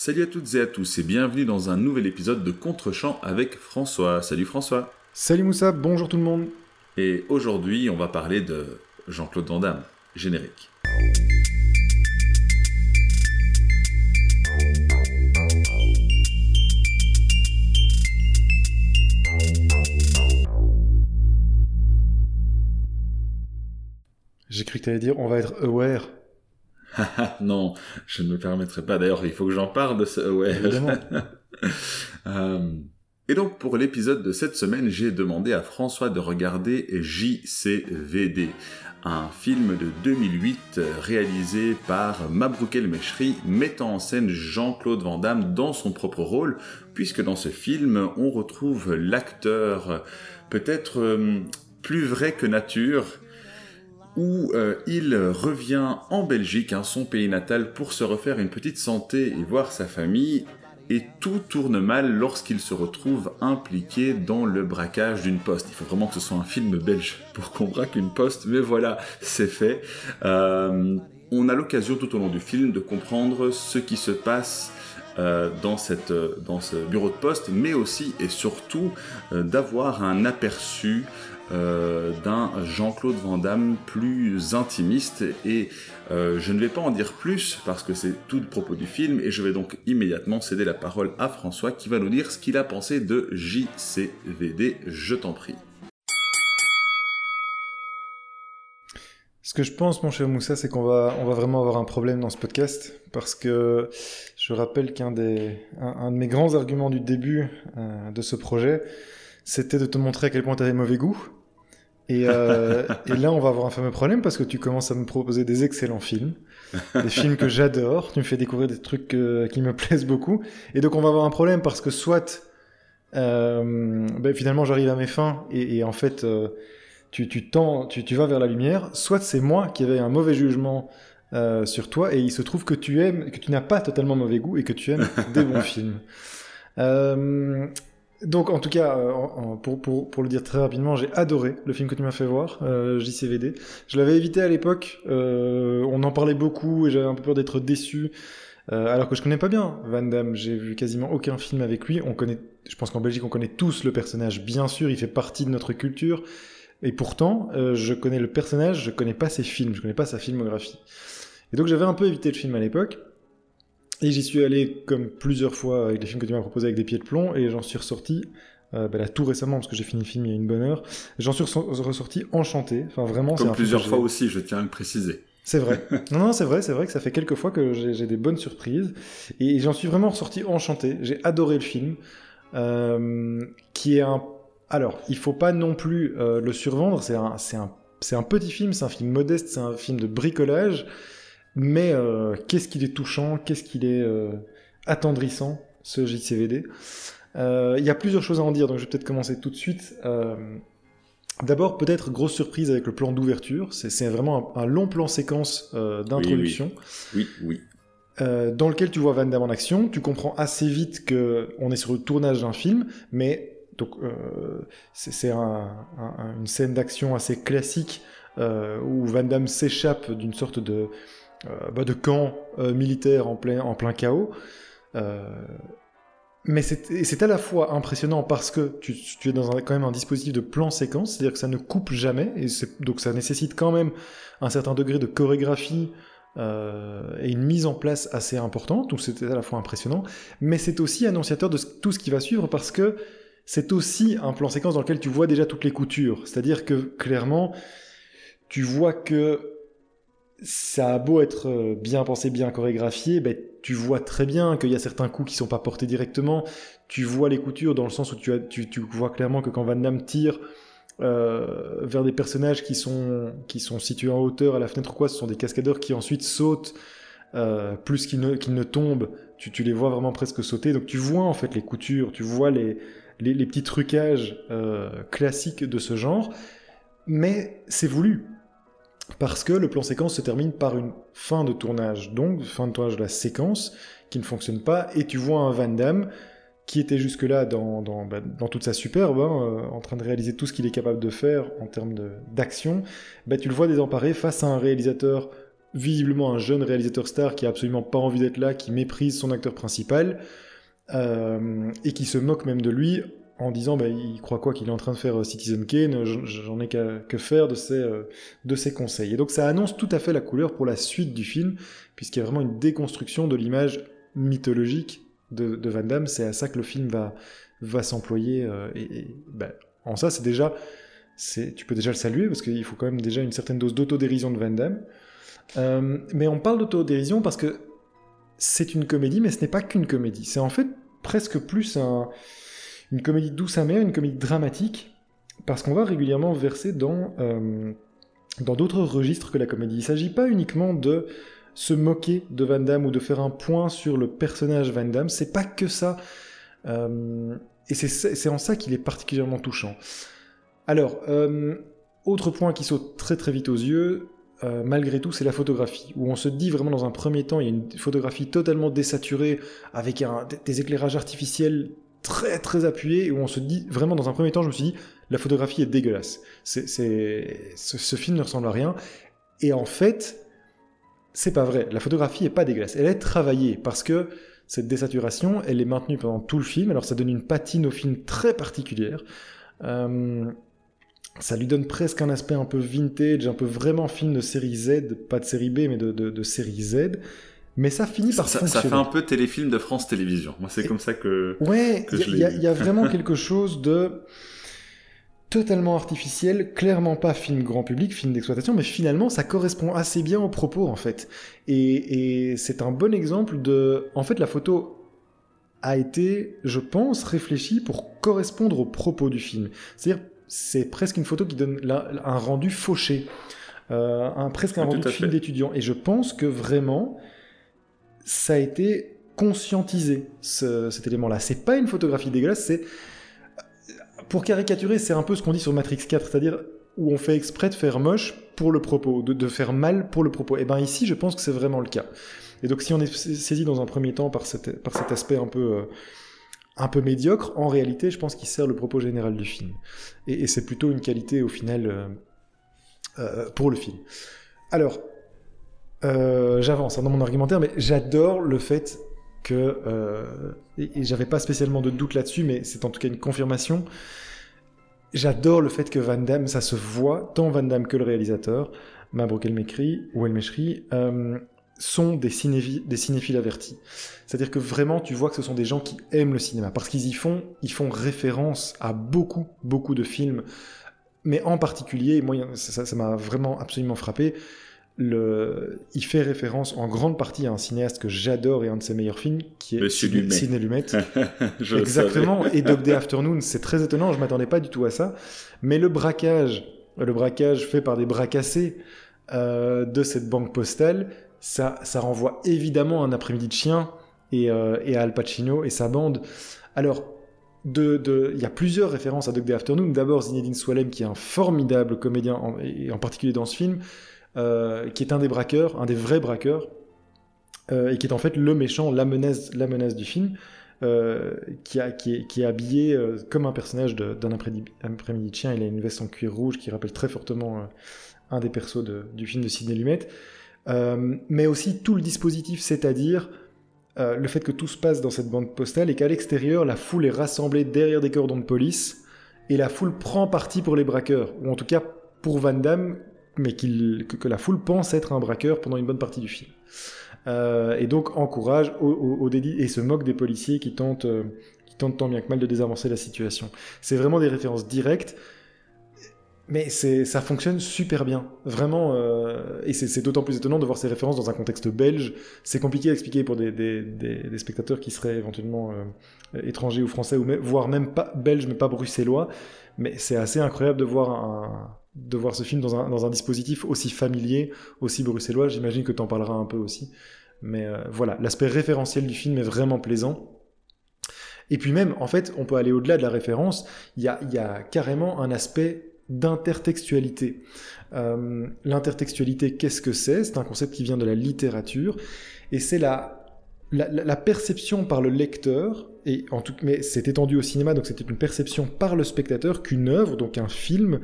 Salut à toutes et à tous et bienvenue dans un nouvel épisode de Contre-champ avec François. Salut François. Salut Moussa, bonjour tout le monde. Et aujourd'hui, on va parler de Jean-Claude Van Damme, générique. J'ai cru que tu allais dire on va être aware. non, je ne me permettrai pas. D'ailleurs, il faut que j'en parle de ce aware. euh, et donc, pour l'épisode de cette semaine, j'ai demandé à François de regarder JCVD, un film de 2008 réalisé par Mabrouk El Meshri, mettant en scène Jean-Claude Van Damme dans son propre rôle, puisque dans ce film, on retrouve l'acteur peut-être euh, plus vrai que nature, où euh, il revient en Belgique, hein, son pays natal, pour se refaire une petite santé et voir sa famille, et tout tourne mal lorsqu'il se retrouve impliqué dans le braquage d'une poste. Il faut vraiment que ce soit un film belge pour qu'on braque une poste, mais voilà, c'est fait. Euh, on a l'occasion tout au long du film de comprendre ce qui se passe euh, dans, cette, dans ce bureau de poste, mais aussi et surtout euh, d'avoir un aperçu euh, d'un Jean-Claude Van Damme plus intimiste et euh, je ne vais pas en dire plus parce que c'est tout le propos du film et je vais donc immédiatement céder la parole à François qui va nous dire ce qu'il a pensé de JCVD. Je t'en prie. Ce que je pense, mon cher Moussa, c'est qu'on va, on va vraiment avoir un problème dans ce podcast parce que je rappelle qu'un des, un, de mes grands arguments du début euh, de ce projet, c'était de te montrer à quel point tu avais mauvais goût. Et, euh, et, là, on va avoir un fameux problème parce que tu commences à me proposer des excellents films, des films que j'adore. Tu me fais découvrir des trucs euh, qui me plaisent beaucoup. Et donc, on va avoir un problème parce que soit, ben, finalement, j'arrive à mes fins et, et en fait, tu, tu, tends, tu, tu vas vers la lumière. Soit c'est moi qui avais un mauvais jugement euh, sur toi et il se trouve que tu aimes, que tu n'as pas totalement mauvais goût et que tu aimes des bons films. Euh, donc en tout cas, euh, pour, pour, pour, le dire très rapidement, j'ai adoré le film que tu m'as fait voir, euh, JCVD. Je l'avais évité à l'époque, on en parlait beaucoup et j'avais un peu peur d'être déçu. Alors que je connais pas bien Van Damme, j'ai vu quasiment aucun film avec lui. On connaît, je pense qu'en Belgique on connaît tous le personnage, bien sûr, il fait partie de notre culture. Et pourtant, euh, je connais le personnage, je connais pas ses films, je connais pas sa filmographie. Et donc j'avais un peu évité le film à l'époque. Et j'y suis allé comme plusieurs fois avec les films que tu m'as proposés avec des pieds de plomb, et j'en suis ressorti, euh, bah là tout récemment, parce que j'ai fini le film il y a une bonne heure, j'en suis ressorti enchanté. Enfin vraiment, comme plusieurs fois aussi, je tiens à le préciser. C'est vrai. non, non, c'est vrai, c'est vrai que ça fait quelques fois que j'ai des bonnes surprises, et j'en suis vraiment ressorti enchanté. J'ai adoré le film, euh, qui est un. Alors, il faut pas non plus euh, le survendre. C'est un, un, un petit film, c'est un film modeste, c'est un film de bricolage. Mais euh, qu'est-ce qu'il est touchant, qu'est-ce qu'il est euh, attendrissant, ce JCVD. Il y a plusieurs choses à en dire, donc je vais peut-être commencer tout de suite. D'abord, peut-être grosse surprise avec le plan d'ouverture. C'est vraiment un, un, long plan séquence d'introduction. Oui, oui. oui. dans lequel tu vois Van Damme en action. Tu comprends assez vite que on est sur le tournage d'un film, mais donc c'est un, un, une scène d'action assez classique où Van Damme s'échappe d'une sorte de euh, bah, camp euh, militaire en plein, chaos. Euh, mais c'est à la fois impressionnant parce que tu, es dans un, quand même un dispositif de plan séquence, c'est-à-dire que ça ne coupe jamais, et donc ça nécessite quand même un certain degré de chorégraphie euh, et une mise en place assez importante, donc c'était à la fois impressionnant, mais c'est aussi annonciateur de tout ce qui va suivre parce que c'est aussi un plan séquence dans lequel tu vois déjà toutes les coutures, c'est-à-dire que clairement, tu vois que ça a beau être euh, bien pensé, bien chorégraphié, ben, tu vois très bien qu'il y a certains coups qui sont pas portés directement. Tu vois les coutures dans le sens où tu, vois clairement que quand Van Damme tire euh, vers des personnages qui sont, qui sont situés en hauteur à la fenêtre ou quoi, ce sont des cascadeurs qui ensuite sautent euh, plus qu'ils ne, tombent. Tu les vois vraiment presque sauter. Donc tu vois en fait les coutures, tu vois les, les, petits trucages euh, classiques de ce genre. Mais c'est voulu. Parce que le plan séquence se termine par une fin de tournage, donc fin de tournage de la séquence qui ne fonctionne pas, et tu vois un Van Damme qui était jusque-là dans, dans, bah, toute sa superbe, hein, euh, en train de réaliser tout ce qu'il est capable de faire en termes d'action, bah, tu le vois désemparé face à un réalisateur visiblement un jeune réalisateur star qui a absolument pas envie d'être là, qui méprise son acteur principal, euh, et qui se moque même de lui en disant bah, il croit quoi qu'il est en train de faire euh, Citizen Kane, j'en ai qu'à que faire de ses, euh, de ses conseils. Et donc ça annonce tout à fait la couleur pour la suite du film, puisqu'il y a vraiment une déconstruction de l'image mythologique de, Van Damme, c'est à ça que le film va, va s'employer, et, bah, en ça c'est déjà, tu peux déjà le saluer, parce qu'il faut quand même déjà une certaine dose d'autodérision de Van Damme, euh, mais on parle d'autodérision parce que c'est une comédie, mais ce n'est pas qu'une comédie. C'est en fait presque plus une comédie douce amère, une comédie dramatique, parce qu'on va régulièrement verser dans euh, d'autres registres que la comédie. Il ne s'agit pas uniquement de se moquer de Van Damme ou de faire un point sur le personnage Van Damme. C'est pas que ça. Euh, et c'est en ça qu'il est particulièrement touchant. Alors, autre point qui saute très très vite aux yeux, euh, malgré tout, c'est la photographie, où on se dit vraiment dans un premier temps, il y a une photographie totalement désaturée, avec des éclairages artificiels très très appuyés, où on se dit, vraiment dans un premier temps, je me suis dit, la photographie est dégueulasse. Ce, film ne ressemble à rien. Et en fait, c'est pas vrai. La photographie est pas dégueulasse. Elle est travaillée, parce que cette désaturation, elle est maintenue pendant tout le film, alors ça donne une patine au film très particulière. Euh, ça lui donne presque un aspect un peu vintage, un peu vraiment film de série Z, pas de série B, mais de, série Z. Mais ça finit par ça, fonctionner. Ça fait un peu téléfilm de France Télévisions. Moi, c'est comme ça que. Ouais, il y, y, a vraiment quelque chose de totalement artificiel, clairement pas film grand public, film d'exploitation, mais finalement ça correspond assez bien au propos en fait. Et, et c'est un bon exemple de. En fait, la photo a été, je pense, réfléchie pour correspondre au propos du film. C'est-à-dire c'est presque une photo qui donne un rendu fauché, euh, un, presque un rendu de film d'étudiant. Et je pense que vraiment, ça a été conscientisé, cet élément-là. C'est pas une photographie dégueulasse, c'est... Pour caricaturer, c'est un peu ce qu'on dit sur Matrix 4, c'est-à-dire où on fait exprès de faire moche pour le propos, de, faire mal pour le propos. Et bien ici, je pense que c'est vraiment le cas. Et donc si on est saisi dans un premier temps par, par cet aspect un peu... Euh, un peu médiocre, en réalité, je pense qu'il sert le propos général du film. Et, c'est plutôt une qualité, au final, euh, euh, pour le film. Alors, euh, j'avance hein, dans mon argumentaire, mais j'adore le fait que, et, j'avais pas spécialement de doute là-dessus, mais c'est en tout cas une confirmation, j'adore le fait que Van Damme, ça se voit, tant Van Damme que le réalisateur, Mabrouk El Mekri, ou El Meshri, sont des, des cinéphiles avertis. C'est-à-dire que vraiment, tu vois que ce sont des gens qui aiment le cinéma, parce qu'ils y font, ils font référence à beaucoup, beaucoup de films, mais en particulier, moi, ça m'a vraiment absolument frappé, le, il fait référence en grande partie à un cinéaste que j'adore et un de ses meilleurs films, qui est Sidney Lumet. Exactement. et Dog Day Afternoon, c'est très étonnant, je m'attendais pas du tout à ça. Mais le braquage, le braquage fait par des bras cassés euh, de cette banque postale, ça, renvoie évidemment à un après-midi de chien et, euh, à Al Pacino et sa bande. Alors, il y a plusieurs références à Dog Day Afternoon. D'abord, Zinedine Swalem, qui est un formidable comédien, en, et en particulier dans ce film, euh, qui est un des braqueurs, un des vrais braqueurs, euh, et qui est en fait le méchant, la menace, la menace du film, qui, est, habillé comme un personnage d'un après-midi de chien. Il a une veste en cuir rouge qui rappelle très fortement un des persos du film de Sidney Lumet. Euh, mais aussi tout le dispositif, c'est-à-dire euh, le fait que tout se passe dans cette bande postale et qu'à l'extérieur, la foule est rassemblée derrière des cordons de police et la foule prend parti pour les braqueurs, ou en tout cas pour Van Damme, mais que, la foule pense être un braqueur pendant une bonne partie du film. Euh, et donc encourage au, au, et se moque des policiers qui tentent, qui tentent tant bien que mal de désavancer la situation. C'est vraiment des références directes. Mais ça fonctionne super bien, vraiment. Euh, et c'est d'autant plus étonnant de voir ces références dans un contexte belge. C'est compliqué à expliquer pour des, des, des, spectateurs qui seraient éventuellement euh, étrangers ou français, ou voire même pas belges, mais pas bruxellois. Mais c'est assez incroyable de voir, un, de voir ce film dans un, dans un dispositif aussi familier, aussi bruxellois. J'imagine que tu en parleras un peu aussi. Mais euh, voilà, l'aspect référentiel du film est vraiment plaisant. Et puis même, en fait, on peut aller au-delà de la référence. Il y a, y a carrément un aspect d'intertextualité. Euh, l'intertextualité, qu'est-ce que c'est? C'est un concept qui vient de la littérature, et c'est la, la, perception par le lecteur, et en tout, mais c'est étendu au cinéma, donc c'était une perception par le spectateur qu'une œuvre, donc un film,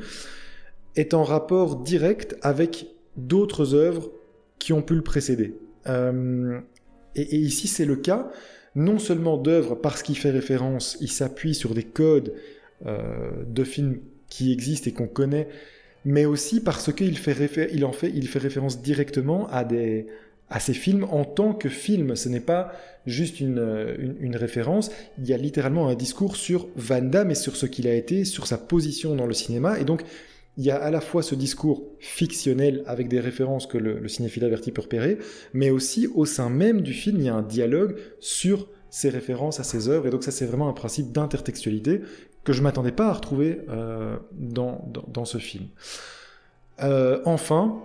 est en rapport direct avec d'autres œuvres qui ont pu le précéder. Euh, et, ici, c'est le cas non seulement d'œuvres parce qu'il fait référence, il s'appuie sur des codes euh, de films qui existent et qu'on connaît, mais aussi parce qu'il fait, il en fait, il fait référence directement à, des, à ces films en tant que film. Ce n'est pas juste une, une, référence, il y a littéralement un discours sur Van Damme et sur ce qu'il a été, sur sa position dans le cinéma, et donc il y a à la fois ce discours fictionnel avec des références que le, cinéphile averti peut repérer, mais aussi au sein même du film, il y a un dialogue sur ces références à ces œuvres. Et donc ça, c'est vraiment un principe d'intertextualité que je m'attendais pas à retrouver euh, dans, dans, ce film. Euh, enfin,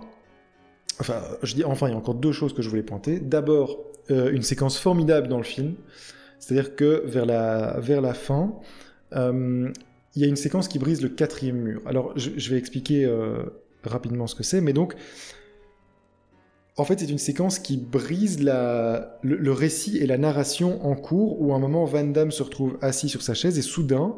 enfin, je dis enfin, il y a encore deux choses que je voulais pointer. D'abord, euh, une séquence formidable dans le film, c'est-à-dire que vers la, vers la fin, il y a une séquence qui brise le quatrième mur. Alors, je, vais expliquer rapidement ce que c'est, mais donc, en fait, c'est une séquence qui brise la, le, récit et la narration en cours, où à un moment, Van Damme se retrouve assis sur sa chaise, et soudain,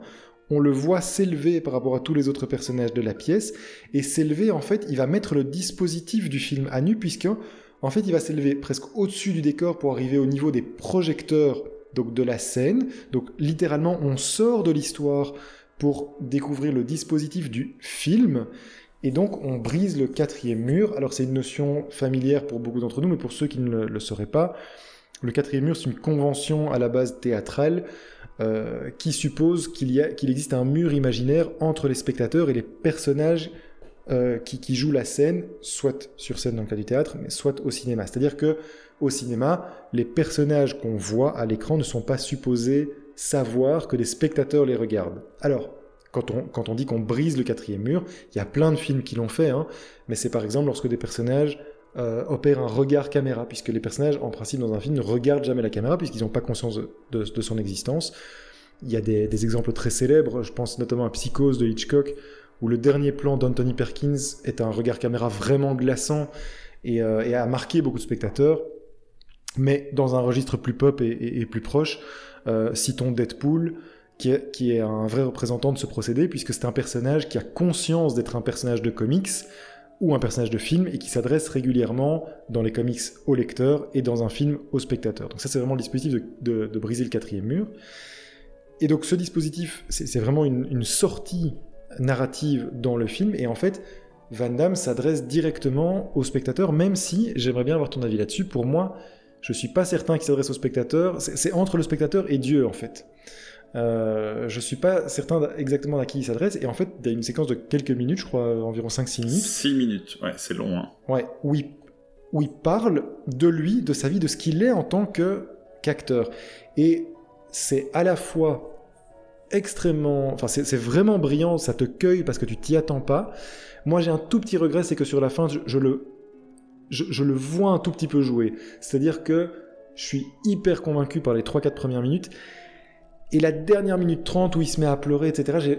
on le voit s'élever par rapport à tous les autres personnages de la pièce, et s'élever, en fait, il va mettre le dispositif du film à nu, puisque, en fait, il va s'élever presque au-dessus du décor pour arriver au niveau des projecteurs donc de la scène. Donc littéralement, on sort de l'histoire pour découvrir le dispositif du film. Et donc on brise le quatrième mur. Alors c'est une notion familière pour beaucoup d'entre nous, mais pour ceux qui ne le, sauraient pas, le quatrième mur c'est une convention à la base théâtrale euh, qui suppose qu'il qu'il existe un mur imaginaire entre les spectateurs et les personnages euh, qui, qui, jouent la scène, soit sur scène dans le cas du théâtre, mais soit au cinéma. C'est-à-dire que au cinéma, les personnages qu'on voit à l'écran ne sont pas supposés savoir que les spectateurs les regardent. Alors, quand on, quand on dit qu'on brise le quatrième mur, il y a plein de films qui l'ont fait, hein, mais c'est par exemple lorsque des personnages euh, opèrent un regard caméra, puisque les personnages, en principe, dans un film, ne regardent jamais la caméra, puisqu'ils n'ont pas conscience de, son existence. Il y a des, exemples très célèbres, je pense notamment à Psychose de Hitchcock, où le dernier plan d'Anthony Perkins est un regard caméra vraiment glaçant et, euh, a marqué beaucoup de spectateurs. Mais dans un registre plus pop et plus proche, euh, citons Deadpool, qui est, un vrai représentant de ce procédé, puisque c'est un personnage qui a conscience d'être un personnage de comics ou un personnage de film et qui s'adresse régulièrement dans les comics au lecteur et dans un film au spectateur. Donc ça c'est vraiment le dispositif de, briser le quatrième mur. Et donc ce dispositif, c'est vraiment une, une, sortie narrative dans le film, et en fait, Van Damme s'adresse directement au spectateur, même si, j'aimerais bien avoir ton avis là-dessus, pour moi, je suis pas certain qu'il s'adresse au spectateur. C'est entre le spectateur et Dieu, en fait. Euh, je suis pas certain exactement à qui il s'adresse. Et en fait, il y a une séquence de quelques minutes, je crois environ 5-6 minutes. 6 minutes, ouais, c'est long. Hein. Ouais, où il, où il, parle de lui, de sa vie, de ce qu'il est en tant que qu'acteur. Et c'est à la fois extrêmement... Enfin, c'est vraiment brillant, ça te cueille parce que tu t'y attends pas. Moi, j'ai un tout petit regret, c'est que sur la fin, je le je, le vois un tout petit peu jouer. C'est-à-dire que je suis hyper convaincu par les 3-4 premières minutes. Et la dernière minute 30 où il se met à pleurer, etc.,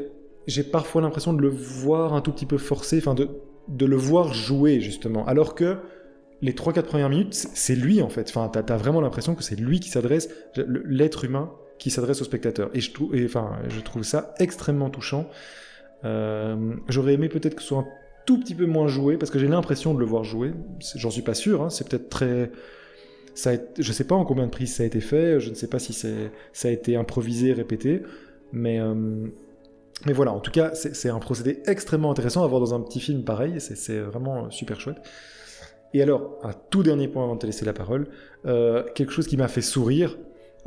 j'ai parfois l'impression de le voir un tout petit peu forcé, enfin de, de le voir jouer justement. Alors que les 3-4 premières minutes, c'est lui en fait. Enfin, t'as as vraiment l'impression que c'est lui qui s'adresse, l'être humain qui s'adresse au spectateur. Et je, trouve, enfin, je trouve ça extrêmement touchant. Euh, j'aurais aimé peut-être que ce soit un tout petit peu moins joué, parce que j'ai l'impression de le voir jouer. J'en suis pas sûr, hein. c'est peut-être très. Je sais pas en combien de prises ça a été fait, je ne sais pas si ça a été improvisé, répété, mais. Euh, mais voilà, en tout cas, c'est un procédé extrêmement intéressant à voir dans un petit film pareil, c'est vraiment super chouette. Et alors, un tout dernier point avant de te laisser la parole, euh, quelque chose qui m'a fait sourire,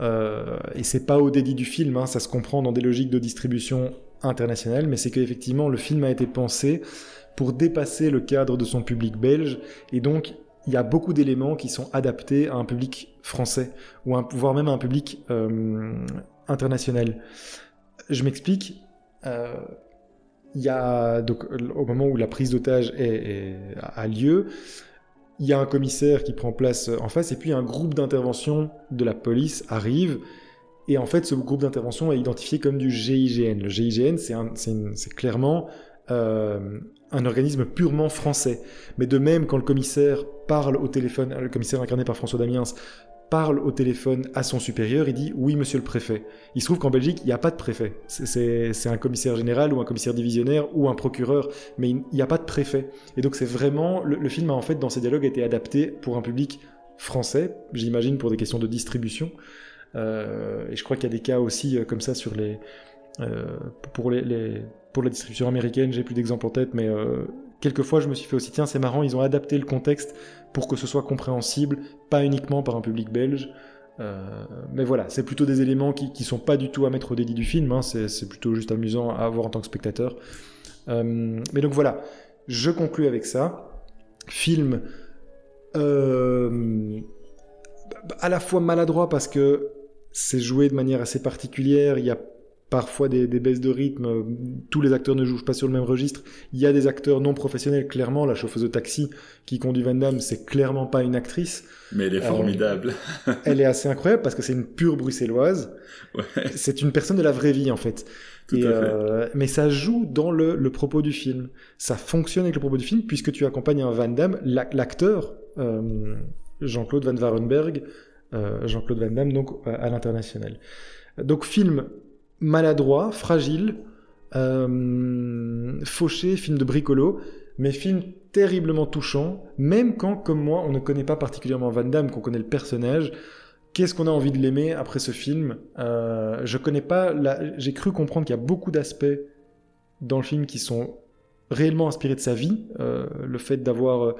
euh, et c'est pas au dédit du film, hein, ça se comprend dans des logiques de distribution internationale, mais c'est qu'effectivement le film a été pensé pour dépasser le cadre de son public belge. Et donc, il y a beaucoup d'éléments qui sont adaptés à un public français, ou voire même à un public euh, international. Je m'explique. Euh, il y a, donc, au moment où la prise d'otage a lieu, il y a un commissaire qui prend place en face, et puis un groupe d'intervention de la police arrive. Et en fait, ce groupe d'intervention est identifié comme du GIGN. Le GIGN, c'est clairement euh, un organisme purement français. Mais de même, quand le commissaire parle au téléphone, le commissaire incarné par François Damiens parle au téléphone à son supérieur, il dit oui monsieur le préfet. Il se trouve qu'en Belgique, il n'y a pas de préfet. C'est un commissaire général ou un commissaire divisionnaire ou un procureur, mais il n'y a pas de préfet. Et donc c'est vraiment, le, film a en fait dans ses dialogues été adapté pour un public français, j'imagine pour des questions de distribution. Euh, et je crois qu'il y a des cas aussi euh, comme ça sur les, euh, pour les, pour la distribution américaine, j'ai plus d'exemples en tête, mais quelquefois je me suis fait aussi tiens c'est marrant, ils ont adapté le contexte pour que ce soit compréhensible, pas uniquement par un public belge. Euh, mais voilà, c'est plutôt des éléments qui, qui sont pas du tout à mettre au dédit du film, hein. c'est plutôt juste amusant à voir en tant que spectateur. Euh, mais donc voilà, je conclus avec ça. Film euh, à la fois maladroit parce que c'est joué de manière assez particulière, il y a parfois des, baisses de rythme, tous les acteurs ne jouent pas sur le même registre. Il y a des acteurs non professionnels, clairement. La chauffeuse de taxi qui conduit Van Damme, c'est clairement pas une actrice. Mais elle est formidable. elle est assez incroyable parce que c'est une pure bruxelloise. C'est une personne de la vraie vie, en fait. Euh, mais ça joue dans le, propos du film. Ça fonctionne avec le propos du film puisque tu accompagnes un Van Damme, l'acteur euh, Jean-Claude Van Varenberg, euh, Jean-Claude Van Damme, donc à l'international. Donc film maladroit, fragile, euh, fauché, film de bricolo, mais film terriblement touchant, même quand, comme moi, on ne connaît pas particulièrement Van Damme, qu'on connaît le personnage. Qu'est-ce qu'on a envie de l'aimer après ce film euh, Je connais pas. J'ai cru comprendre qu'il y a beaucoup d'aspects dans le film qui sont réellement inspirés de sa vie. Euh, le fait d'avoir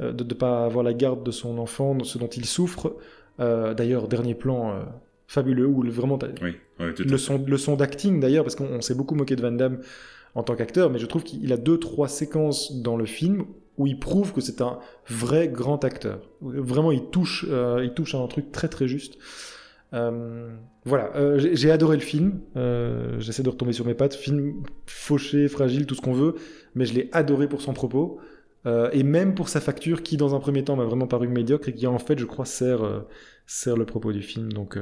euh, de ne pas avoir la garde de son enfant, ce dont il souffre. D'ailleurs, dernier plan fabuleux où vraiment oui, le, son, le son d'acting d'ailleurs parce qu'on s'est beaucoup moqué de Van Damme en tant qu'acteur mais je trouve qu'il a deux trois séquences dans le film où il prouve que c'est un vrai grand acteur. Vraiment il touche euh, il touche à un truc très très juste. Euh, voilà. Euh, j'ai adoré le film. J'essaie de retomber sur mes pattes. Film fauché fragile tout ce qu'on veut mais je l'ai adoré pour son propos. Et même pour sa facture qui dans un premier temps m'a vraiment paru médiocre et qui en fait je crois sert sert le propos du film. Donc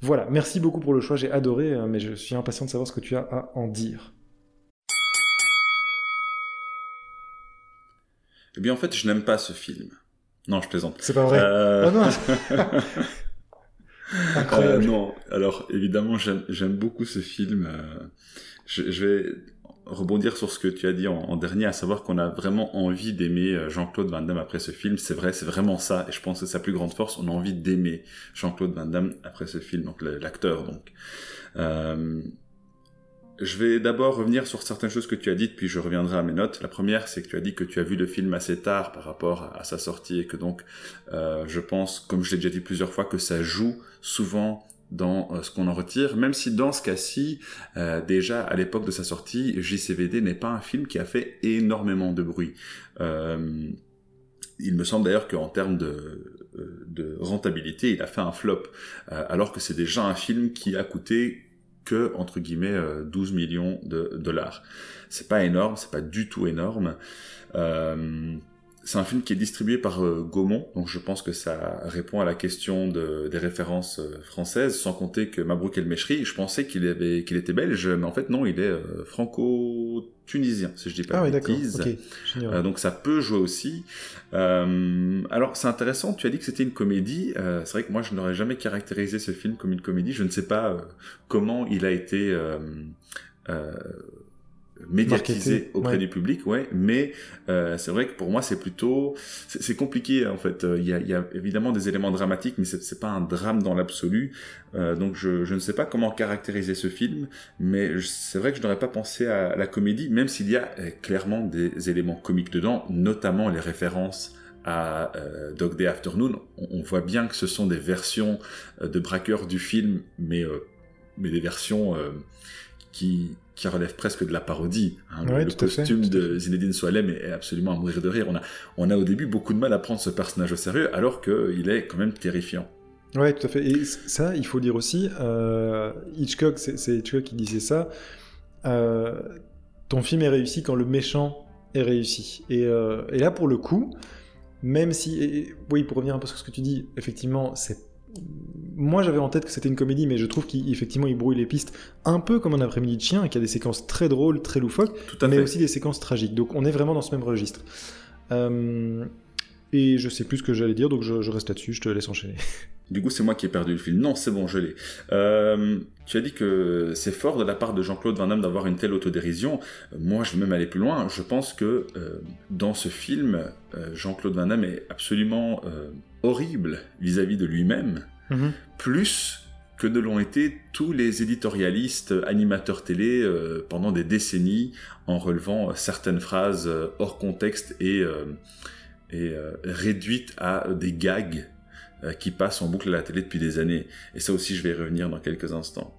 voilà, merci beaucoup pour le choix, j'ai adoré, euh, mais je suis impatient de savoir ce que tu as à en dire. Eh bien, en fait, je n'aime pas ce film. Non, je plaisante. C'est pas vrai. Euh... Oh non. Incroyable. Euh, non, alors évidemment, j'aime beaucoup ce film. Euh, je, je, vais rebondir sur ce que tu as dit en, dernier, à savoir qu'on a vraiment envie d'aimer euh, Jean-Claude Van Damme après ce film. C'est vrai, c'est vraiment ça. Et je pense que c'est sa plus grande force. On a envie d'aimer Jean-Claude Van Damme après ce film, donc l'acteur. Donc, euh, je vais d'abord revenir sur certaines choses que tu as dites, puis je reviendrai à mes notes. La première, c'est que tu as dit que tu as vu le film assez tard par rapport à, sa sortie et que donc, euh, je pense, comme je l'ai déjà dit plusieurs fois, que ça joue souvent dans euh, ce qu'on en retire, même si dans ce cas-ci, euh, déjà à l'époque de sa sortie, JCVD n'est pas un film qui a fait énormément de bruit. Euh, il me semble d'ailleurs qu'en termes de, rentabilité, il a fait un flop, alors que c'est déjà un film qui a coûté que entre guillemets 12 millions de dollars. C'est pas énorme, c'est pas du tout énorme. C'est un film qui est distribué par euh, Gaumont, donc je pense que ça répond à la question de, des références euh, françaises, sans compter que Mabrouk El Meshri, je pensais qu'il avait qu'il était belge, mais en fait non, il est euh, franco-tunisien, si je dis pas ah, de bêtises. donc ça peut jouer aussi. alors c'est intéressant, tu as dit que c'était une comédie. c'est vrai que moi je n'aurais jamais caractérisé ce film comme une comédie. Je ne sais pas comment il a été médiatisé auprès du public, ouais. Mais euh, c'est vrai que pour moi, c'est plutôt, c'est compliqué en fait. Il y, a, il y, a, évidemment des éléments dramatiques, mais c'est pas un drame dans l'absolu. Euh, donc je, je, ne sais pas comment caractériser ce film, mais c'est vrai que je n'aurais pas pensé à la comédie, même s'il y a euh, clairement des éléments comiques dedans, notamment les références à euh, Dog Day Afternoon. On, on, voit bien que ce sont des versions euh, de braqueurs du film, mais mais des versions qui, qui relève presque de la parodie. Hein. le, costume de Zinedine Soalem est, absolument à mourir de rire. On a, on a au début beaucoup de mal à prendre ce personnage au sérieux, alors qu'il est quand même terrifiant. Ouais, tout à fait. Et ça, il faut dire aussi, euh, Hitchcock, c'est Hitchcock qui disait ça. Euh, ton film est réussi quand le méchant est réussi. Et, euh, et là, pour le coup, même si, oui, pour revenir un peu sur ce que tu dis, effectivement, c'est moi j'avais en tête que c'était une comédie, mais je trouve qu'effectivement il brouille les pistes un peu comme un après-midi de chien, y a des séquences très drôles, très loufoques, mais aussi des séquences tragiques. Donc on est vraiment dans ce même registre. Euh, et je sais plus ce que j'allais dire, donc je, reste là-dessus, je te laisse enchaîner. Du coup, c'est moi qui ai perdu le fil. Non, c'est bon, je l'ai. Euh, tu as dit que c'est fort de la part de Jean-Claude Van Damme d'avoir une telle autodérision. Moi, je vais même aller plus loin. Je pense que euh, dans ce film, Jean-Claude Van Damme est absolument horrible vis-à-vis de lui-même, Mhm. plus que ne l'ont été tous les éditorialistes, animateurs télé pendant des décennies, en relevant certaines phrases hors contexte et, et réduites à des gags euh, qui passe en boucle à la télé depuis des années. Et ça aussi, je vais y revenir dans quelques instants.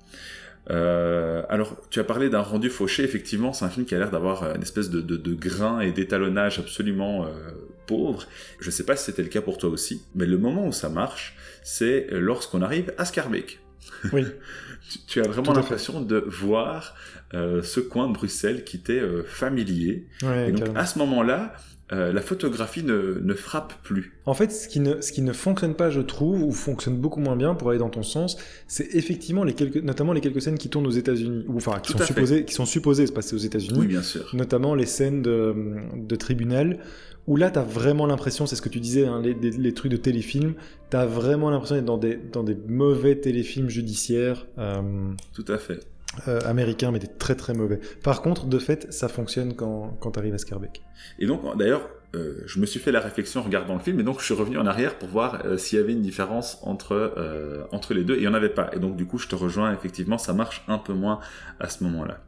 Euh, alors, tu as parlé d'un rendu fauché. Effectivement, c'est un film qui a l'air d'avoir une espèce de, de, de grain et d'étalonnage absolument euh, pauvre. Je ne sais pas si c'était le cas pour toi aussi, mais le moment où ça marche, c'est lorsqu'on arrive à Scarbeck. Oui. tu, tu, as vraiment l'impression de voir euh, ce coin de Bruxelles qui t'est euh, familier. Ouais, et donc, carrément. à ce moment-là, euh, la photographie ne, ne, frappe plus. En fait, ce qui, ne, ce qui ne fonctionne pas, je trouve, ou fonctionne beaucoup moins bien pour aller dans ton sens, c'est effectivement les quelques, notamment les quelques scènes qui tournent aux États-Unis, ou enfin qui sont, supposées, qui sont supposées se passer aux États-Unis. Oui, bien sûr. Notamment les scènes de, de tribunal, où là, tu as vraiment l'impression, c'est ce que tu disais, hein, les, les, les, trucs de téléfilm, tu as vraiment l'impression d'être dans des, dans des mauvais téléfilms judiciaires. Euh, Tout à fait. Euh, américain, mais des très très mauvais. Par contre, de fait, ça fonctionne quand, quand tu arrives à Scarbeck. Et donc, d'ailleurs, euh, je me suis fait la réflexion en regardant le film, et donc je suis revenu en arrière pour voir euh, s'il y avait une différence entre, euh, entre les deux, et il n'y en avait pas. Et donc, du coup, je te rejoins, effectivement, ça marche un peu moins à ce moment-là.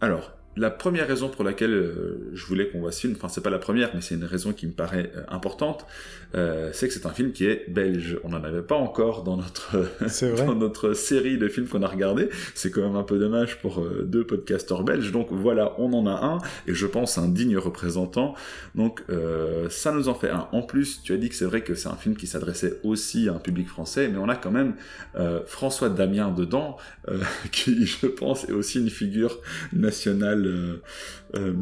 Alors, la première raison pour laquelle euh, je voulais qu'on voit ce film, enfin c'est pas la première, mais c'est une raison qui me paraît euh, importante, euh, c'est que c'est un film qui est belge. On n'en avait pas encore dans notre dans notre série de films qu'on a regardé. C'est quand même un peu dommage pour deux podcasteurs belges. Donc voilà, on en a un et je pense un digne représentant. Donc euh, ça nous en fait un. En plus, tu as dit que c'est vrai que c'est un film qui s'adressait aussi à un public français, mais on a quand même euh, François Damien dedans, qui je pense est aussi une figure nationale euh, euh,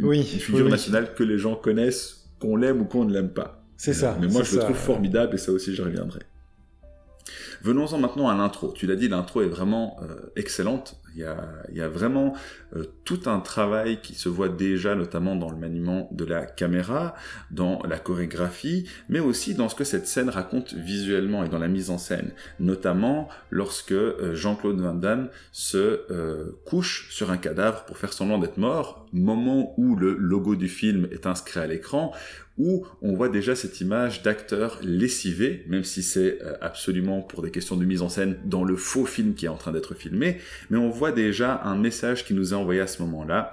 oui, une figure oui, nationale que les gens connaissent, qu'on l'aime ou qu'on ne l'aime pas. C'est ça. Mais moi, je ça, le trouve formidable et ça aussi, je reviendrai. Venons-en maintenant à l'intro. Tu l'as dit, l'intro est vraiment euh, excellente. Il y, a, vraiment euh, tout un travail qui se voit déjà, notamment dans le maniement de la caméra, dans la chorégraphie, mais aussi dans ce que cette scène raconte visuellement et dans la mise en scène. Notamment lorsque euh, Jean-Claude Van Damme se euh, couche sur un cadavre pour faire semblant d'être mort, moment où le logo du film est inscrit à l'écran, où on voit déjà cette image d'acteur lessivé, même si c'est absolument pour des questions de mise en scène dans le faux film qui est en train d'être filmé, mais on voit déjà un message qui nous est envoyé à ce moment-là.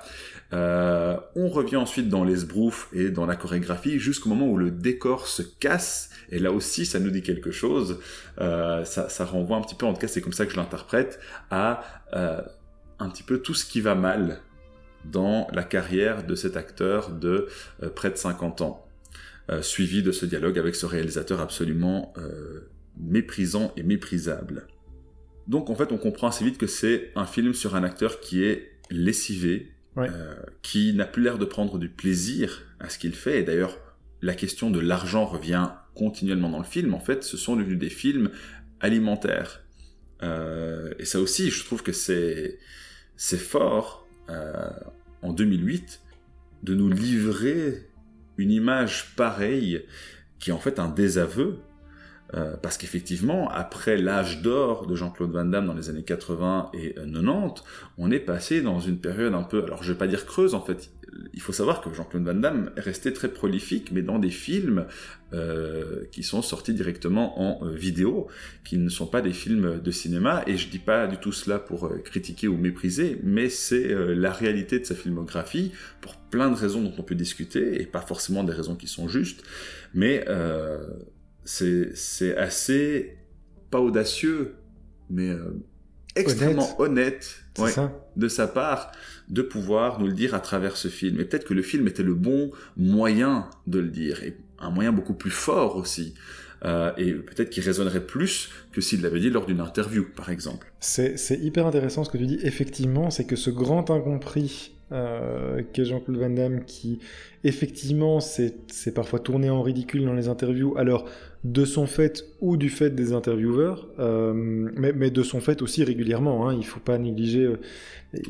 Euh, on revient ensuite dans les sbroufs et dans la chorégraphie jusqu'au moment où le décor se casse, et là aussi ça nous dit quelque chose, euh, ça, renvoie un petit peu, en tout cas c'est comme ça que je l'interprète, à euh, un petit peu tout ce qui va mal dans la carrière de cet acteur de près de 50 ans. Suivi de ce dialogue avec ce réalisateur absolument méprisant et méprisable. Donc en fait, on comprend assez vite que c'est un film sur un acteur qui est lessivé, ouais. euh, qui n'a plus l'air de prendre du plaisir à ce qu'il fait. Et d'ailleurs, la question de l'argent revient continuellement dans le film. En fait, ce sont devenus des films alimentaires. Euh, et ça aussi, je trouve que c'est c'est fort euh, en 2008 de nous livrer une image pareille qui est en fait un désaveu euh, parce qu'effectivement, après l'âge d'or de Jean-Claude Van Damme dans les années 80 et 90, on est passé dans une période un peu, alors je vais pas dire creuse en fait, il faut savoir que Jean-Claude Van Damme est resté très prolifique, mais dans des films euh, qui sont sortis directement en euh, vidéo, qui ne sont pas des films de cinéma, et je dis pas du tout cela pour euh, critiquer ou mépriser, mais c'est euh, la réalité de sa filmographie, pour plein de raisons dont on peut discuter, et pas forcément des raisons qui sont justes, mais euh, c'est assez, pas audacieux, mais euh, extrêmement honnête, honnête ouais, de sa part de pouvoir nous le dire à travers ce film. Et peut-être que le film était le bon moyen de le dire, et un moyen beaucoup plus fort aussi. Euh, et peut-être qu'il résonnerait plus que s'il l'avait dit lors d'une interview, par exemple. C'est hyper intéressant ce que tu dis. Effectivement, c'est que ce grand incompris euh, qu'est Jean-Claude Van Damme, qui effectivement c'est parfois tourné en ridicule dans les interviews, alors de son fait ou du fait des intervieweurs, euh, mais, mais, de son fait aussi régulièrement. Hein, il ne faut pas négliger. Euh,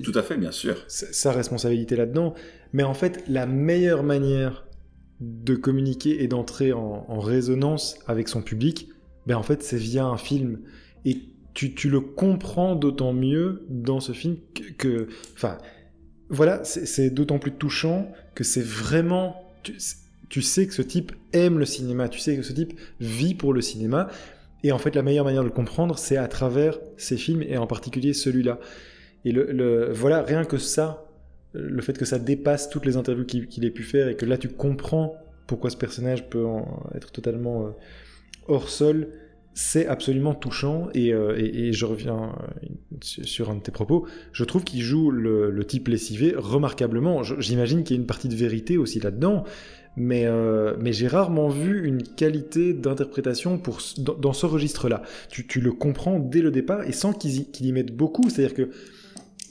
Tout à fait, bien sûr. Sa responsabilité là-dedans. Mais en fait, la meilleure manière de communiquer et d'entrer en, en, résonance avec son public, ben en fait c'est via un film et tu, tu le comprends d'autant mieux dans ce film que, enfin, voilà, c'est d'autant plus touchant que c'est vraiment, tu, sais que ce type aime le cinéma, tu sais que ce type vit pour le cinéma, et en fait la meilleure manière de le comprendre, c'est à travers ces films et en particulier celui-là. Et le, voilà, rien que ça, le fait que ça dépasse toutes les interviews qu'il ait pu faire et que là tu comprends pourquoi ce personnage peut être totalement euh, hors sol, c'est absolument touchant et, euh, je reviens euh, sur un de tes propos. Je trouve qu'il joue le, type lessivé remarquablement. J'imagine qu'il y a une partie de vérité aussi là-dedans, mais, mais j'ai rarement vu une qualité d'interprétation dans, ce registre-là. Tu, le comprends dès le départ et sans qu'il y, y mette beaucoup. C'est-à-dire que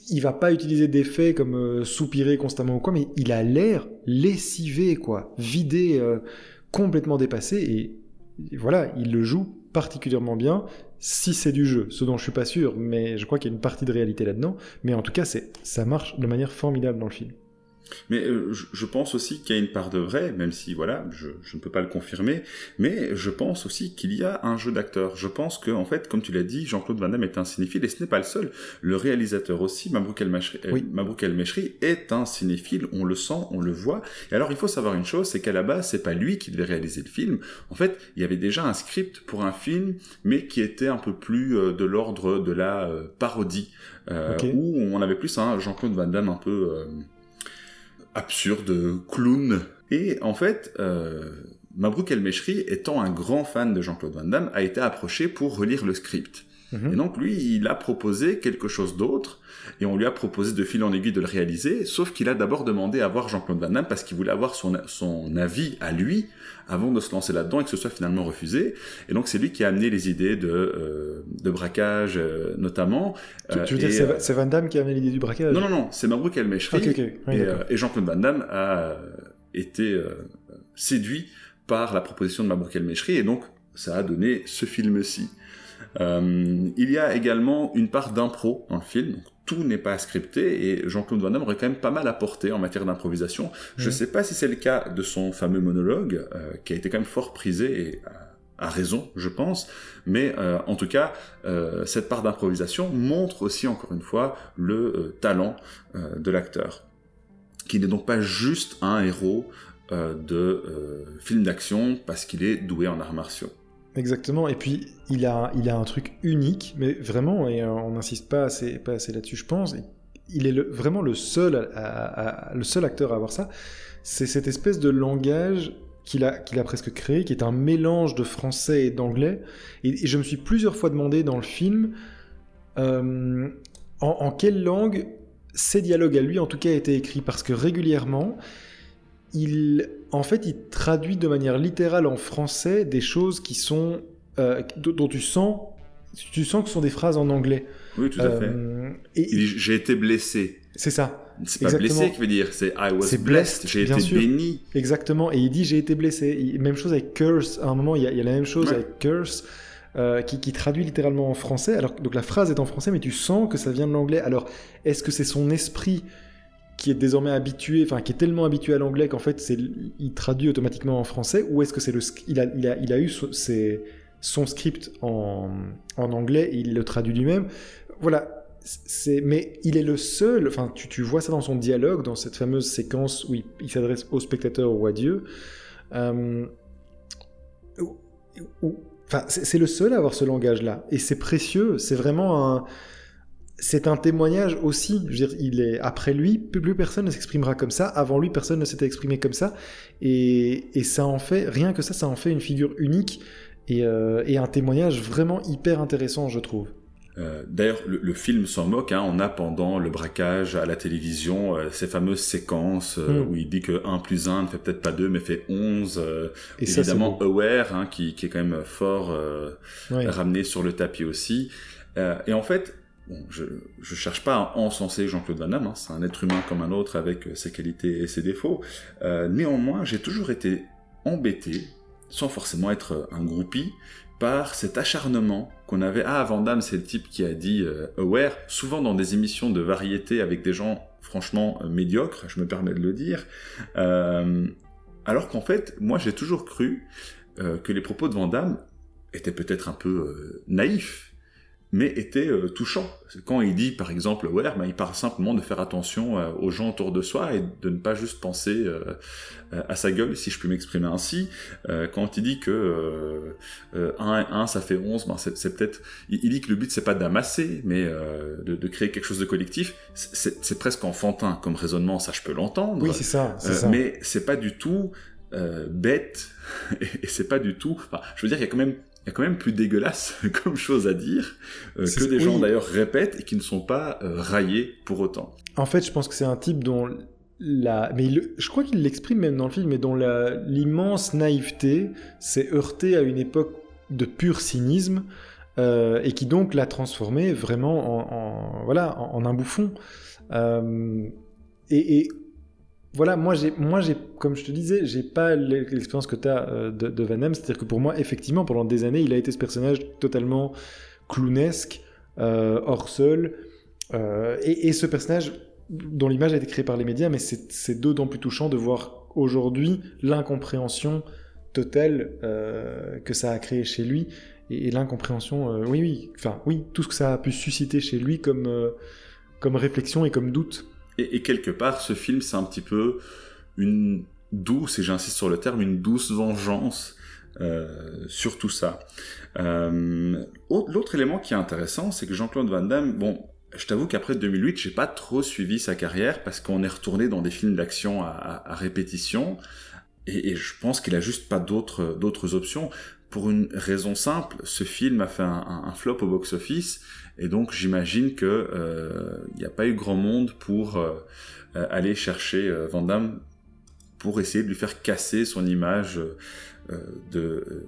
il va pas utiliser des faits comme euh, soupirer constamment ou quoi, mais il a l'air lessivé, quoi, vidé, euh, complètement dépassé, et, voilà, il le joue particulièrement bien, si c'est du jeu, ce dont je suis pas sûr, mais je crois qu'il y a une partie de réalité là-dedans, mais en tout cas, c'est, ça marche de manière formidable dans le film. Mais euh, je pense aussi qu'il y a une part de vrai, même si voilà, je, ne peux pas le confirmer, mais je pense aussi qu'il y a un jeu d'acteur. Je pense que, en fait, comme tu l'as dit, Jean-Claude Van Damme est un cinéphile, et ce n'est pas le seul. Le réalisateur aussi, Mabrouk El-Meshri, est un cinéphile, on le sent, on le voit. Et alors, il faut savoir une chose, c'est qu'à la base, c'est pas lui qui devait réaliser le film. En fait, il y avait déjà un script pour un film, mais qui était un peu plus euh, de l'ordre de la euh, parodie, où on avait plus un Jean-Claude Van Damme un peu absurde clown. Et en fait, euh, Mabrouk El Meshri, étant un grand fan de Jean-Claude Van Damme, a été approché pour relire le script. Mhm. Et donc lui, il a proposé quelque chose d'autre, et on lui a proposé de fil en aiguille de le réaliser, sauf qu'il a d'abord demandé à voir Jean-Claude Van Damme parce qu'il voulait avoir son, son avis à lui avant de se lancer là-dedans et que ce soit finalement refusé. Et donc c'est lui qui a amené les idées de, euh, de braquage euh, notamment. Tu, veux dire c'est Van Damme qui a amené l'idée du braquage? Non, non, non, c'est Mabrouk El Meshri. et, Jean-Claude Van Damme a été séduit par la proposition de Mabrouk El Meshri et donc ça a donné ce film-ci. Euh, il y a également une part d'impro dans le film. tout n'est pas scripté et Jean-Claude Van Damme aurait quand même pas mal apporté en matière d'improvisation. Je ne sais pas si c'est le cas de son fameux monologue, euh, qui a été quand même fort prisé et à raison, je pense. Mais euh, en tout cas, cette part d'improvisation montre aussi, encore une fois, le talent de l'acteur, qui n'est donc pas juste un héros de film d'action parce qu'il est doué en arts martiaux. Exactement. Et puis, il a, il a un truc unique, mais vraiment, et on n'insiste pas assez, pas assez là-dessus, je pense. Il est vraiment le seul, le seul acteur à avoir ça. C'est cette espèce de langage qu'il a, qu'il a presque créé, qui est un mélange de français et d'anglais. Et, je me suis plusieurs fois demandé dans le film euh, en, en, quelle langue ces dialogues à lui, en tout cas, étaient écrits. Parce que régulièrement, il, en fait, il traduit de manière littérale en français des choses qui sont euh, dont tu sens, tu sens que ce sont des phrases en anglais. Oui, tout à fait. Euh, j'ai été blessé. C'est ça. C'est pas blessé qui veut dire, c'est I was blessed, j'ai été béni. Exactement, et il dit j'ai été blessé. même chose avec curse, à un moment il y a, la même chose avec curse. Euh, qui, qui, traduit littéralement en français. Alors donc la phrase est en français, mais tu sens que ça vient de l'anglais. Alors est-ce que c'est son esprit qui est désormais habitué, enfin qui est tellement habitué à l'anglais qu'en fait il traduit automatiquement en français, ou est-ce que c'est le, il a, il a, il a eu son script en, anglais il le traduit lui-même. Voilà, c'est, mais il est le seul, enfin tu, tu, vois ça dans son dialogue, dans cette fameuse séquence où il, s'adresse au spectateur ou à Dieu. Euh, enfin, c'est le seul à avoir ce langage-là, et c'est précieux, c'est vraiment un c'est un témoignage aussi. Je veux dire, il est après lui, plus personne ne s'exprimera comme ça. Avant lui, personne ne s'était exprimé comme ça. Et, ça en fait, rien que ça, ça en fait une figure unique et, euh, un témoignage vraiment hyper intéressant, je trouve. Euh, d'ailleurs, le, film s'en moque. Hein. On a pendant le braquage à la télévision euh, ces fameuses séquences mm. où il dit que 1 plus 1 ne fait peut-être pas 2, mais fait 11. et évidemment, Aware, hein, qui, est quand même fort ramené sur le tapis aussi. et en fait, je ne cherche pas à encenser Jean-Claude Van Damme, hein, c'est un être humain comme un autre avec euh, ses qualités et ses défauts. Euh, néanmoins, j'ai toujours été embêté, sans forcément être un groupie, par cet acharnement qu'on avait. Ah, Van Damme, c'est le type qui a dit euh, Aware, souvent dans des émissions de variété avec des gens franchement médiocres, je me permets de le dire. alors qu'en fait, moi j'ai toujours cru que les propos de Van Damme était peut-être un peu naïf, mais était euh, touchant. Quand il dit, par exemple, ouais, ben, il parle simplement de faire attention euh, aux gens autour de soi et de ne pas juste penser euh, à sa gueule, si je puis m'exprimer ainsi. quand il dit que 1 et 1, ça fait 11, ben, c'est peut-être... Il, dit que le but, c'est pas d'amasser, mais de, de, créer quelque chose de collectif. C'est presque enfantin comme raisonnement, ça je peux l'entendre. Oui, c'est ça, ça. Mais c'est pas du tout... bête et, c'est pas du tout. Enfin, je veux dire, il y a quand même y a quand même plus dégueulasse comme chose à dire euh, que des gens d'ailleurs répètent et qui ne sont pas euh, raillés pour autant. En fait, je pense que c'est un type dont la, mais je crois qu'il l'exprime même dans le film, mais dont l'immense naïveté s'est heurtée à une époque de pur cynisme euh, et qui donc l'a transformé vraiment en, voilà en, un bouffon. et, et voilà, moi, j'ai, moi, comme je te disais, j'ai pas l'expérience que tu as euh, de, Van Damme. C'est-à-dire que pour moi, effectivement, pendant des années, il a été ce personnage totalement clownesque, euh, hors sol. Euh, et, ce personnage dont l'image a été créée par les médias, mais c'est, d'autant plus touchant de voir aujourd'hui l'incompréhension totale que ça a créé chez lui. Et, l'incompréhension, oui, oui, enfin, oui, tout ce que ça a pu susciter chez lui comme, comme réflexion et comme doute. Et, quelque part, ce film, c'est un petit peu une douce, et j'insiste sur le terme, une douce vengeance euh, sur tout ça. Euh, l'autre élément qui est intéressant, c'est que Jean-Claude Van Damme, bon, je t'avoue qu'après 2008, j'ai pas trop suivi sa carrière parce qu'on est retourné dans des films d'action à, répétition. Et, je pense qu'il a juste pas d'autres d'autres options pour une raison simple. Ce film a fait un flop au box-office et donc j'imagine que euh, il n'y a pas eu grand monde pour euh, aller chercher euh, Van Damme pour essayer de lui faire casser son image de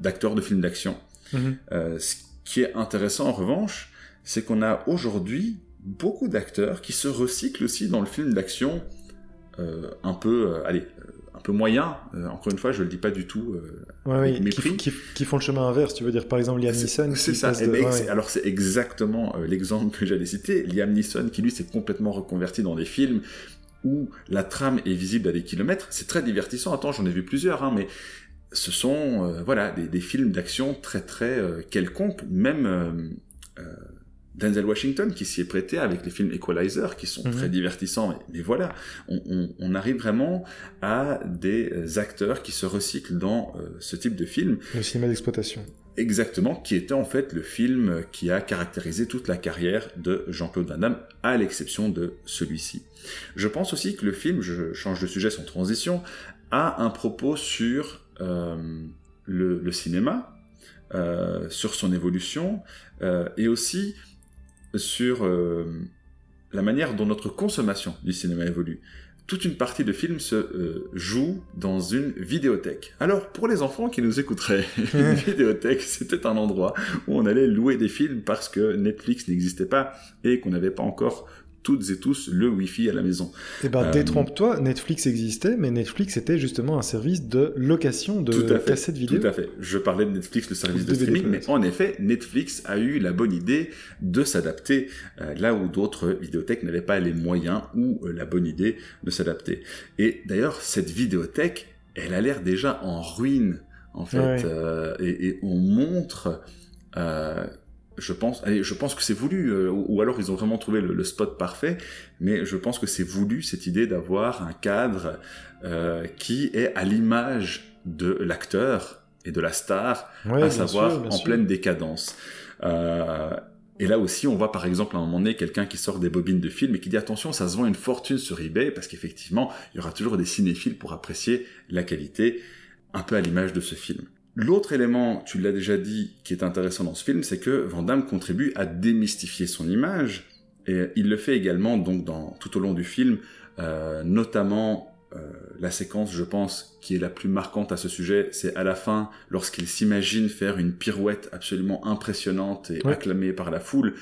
d'acteur de film d'action. Mhm. ce qui est intéressant en revanche, c'est qu'on a aujourd'hui beaucoup d'acteurs qui se recyclent aussi dans le film d'action un peu, allez, peu moyen. Euh, encore une fois, je le dis pas du tout euh, mépris. Qui, font le chemin inverse, tu veux dire par exemple Liam Neeson. C'est ça. Eh ben, alors c'est exactement euh, l'exemple que j'allais citer. Liam Neeson qui lui s'est complètement reconverti dans des films où la trame est visible à des kilomètres. C'est très divertissant. Attends, j'en ai vu plusieurs, hein, mais ce sont voilà des, films d'action très très quelconques, même Denzel Washington qui s'y est prêté avec les films Equalizer qui sont très mhm. divertissants. Mais, voilà, on, arrive vraiment à des acteurs qui se recyclent dans euh, ce type de film. Le cinéma d'exploitation. Exactement, qui était en fait le film qui a caractérisé toute la carrière de Jean-Claude Van Damme, à l'exception de celui-ci. Je pense aussi que le film, je change de sujet sans transition, a un propos sur euh, le, cinéma, euh, sur son évolution, et aussi sur euh, la manière dont notre consommation du cinéma évolue. Toute une partie de film se euh, joue dans une vidéothèque. Alors, pour les enfants qui nous écouteraient, une vidéothèque, c'était un endroit où on allait louer des films parce que Netflix n'existait pas et qu'on n'avait pas encore toutes et tous le Wi-Fi à la maison. Eh ben, euh, détrompe-toi, Netflix existait, mais Netflix était justement un service de location de cassettes vidéo. Tout à fait. Je parlais de Netflix, le service de, streaming, mais en effet, Netflix a eu la bonne idée de s'adapter euh, là où d'autres vidéothèques n'avaient pas les moyens ou euh, la bonne idée de s'adapter. Et d'ailleurs, cette vidéothèque, elle a l'air déjà en ruine, en fait, et, et, on montre je pense, allez, je pense que c'est voulu, euh, ou, alors ils ont vraiment trouvé le, spot parfait, mais je pense que c'est voulu cette idée d'avoir un cadre euh, qui est à l'image de l'acteur et de la star, à savoir en pleine décadence. Euh, et là aussi, on voit par exemple à un moment donné quelqu'un qui sort des bobines de films et qui dit attention, ça se vend une fortune sur eBay parce qu'effectivement, il y aura toujours des cinéphiles pour apprécier la qualité, un peu à l'image de ce film. L'autre élément, tu l'as déjà dit, qui est intéressant dans ce film, c'est que Van Damme contribue à démystifier son image, et il le fait également donc dans, tout au long du film, euh, notamment euh, la séquence, je pense, qui est la plus marquante à ce sujet, c'est à la fin, lorsqu'il s'imagine faire une pirouette absolument impressionnante et acclamée par la foule,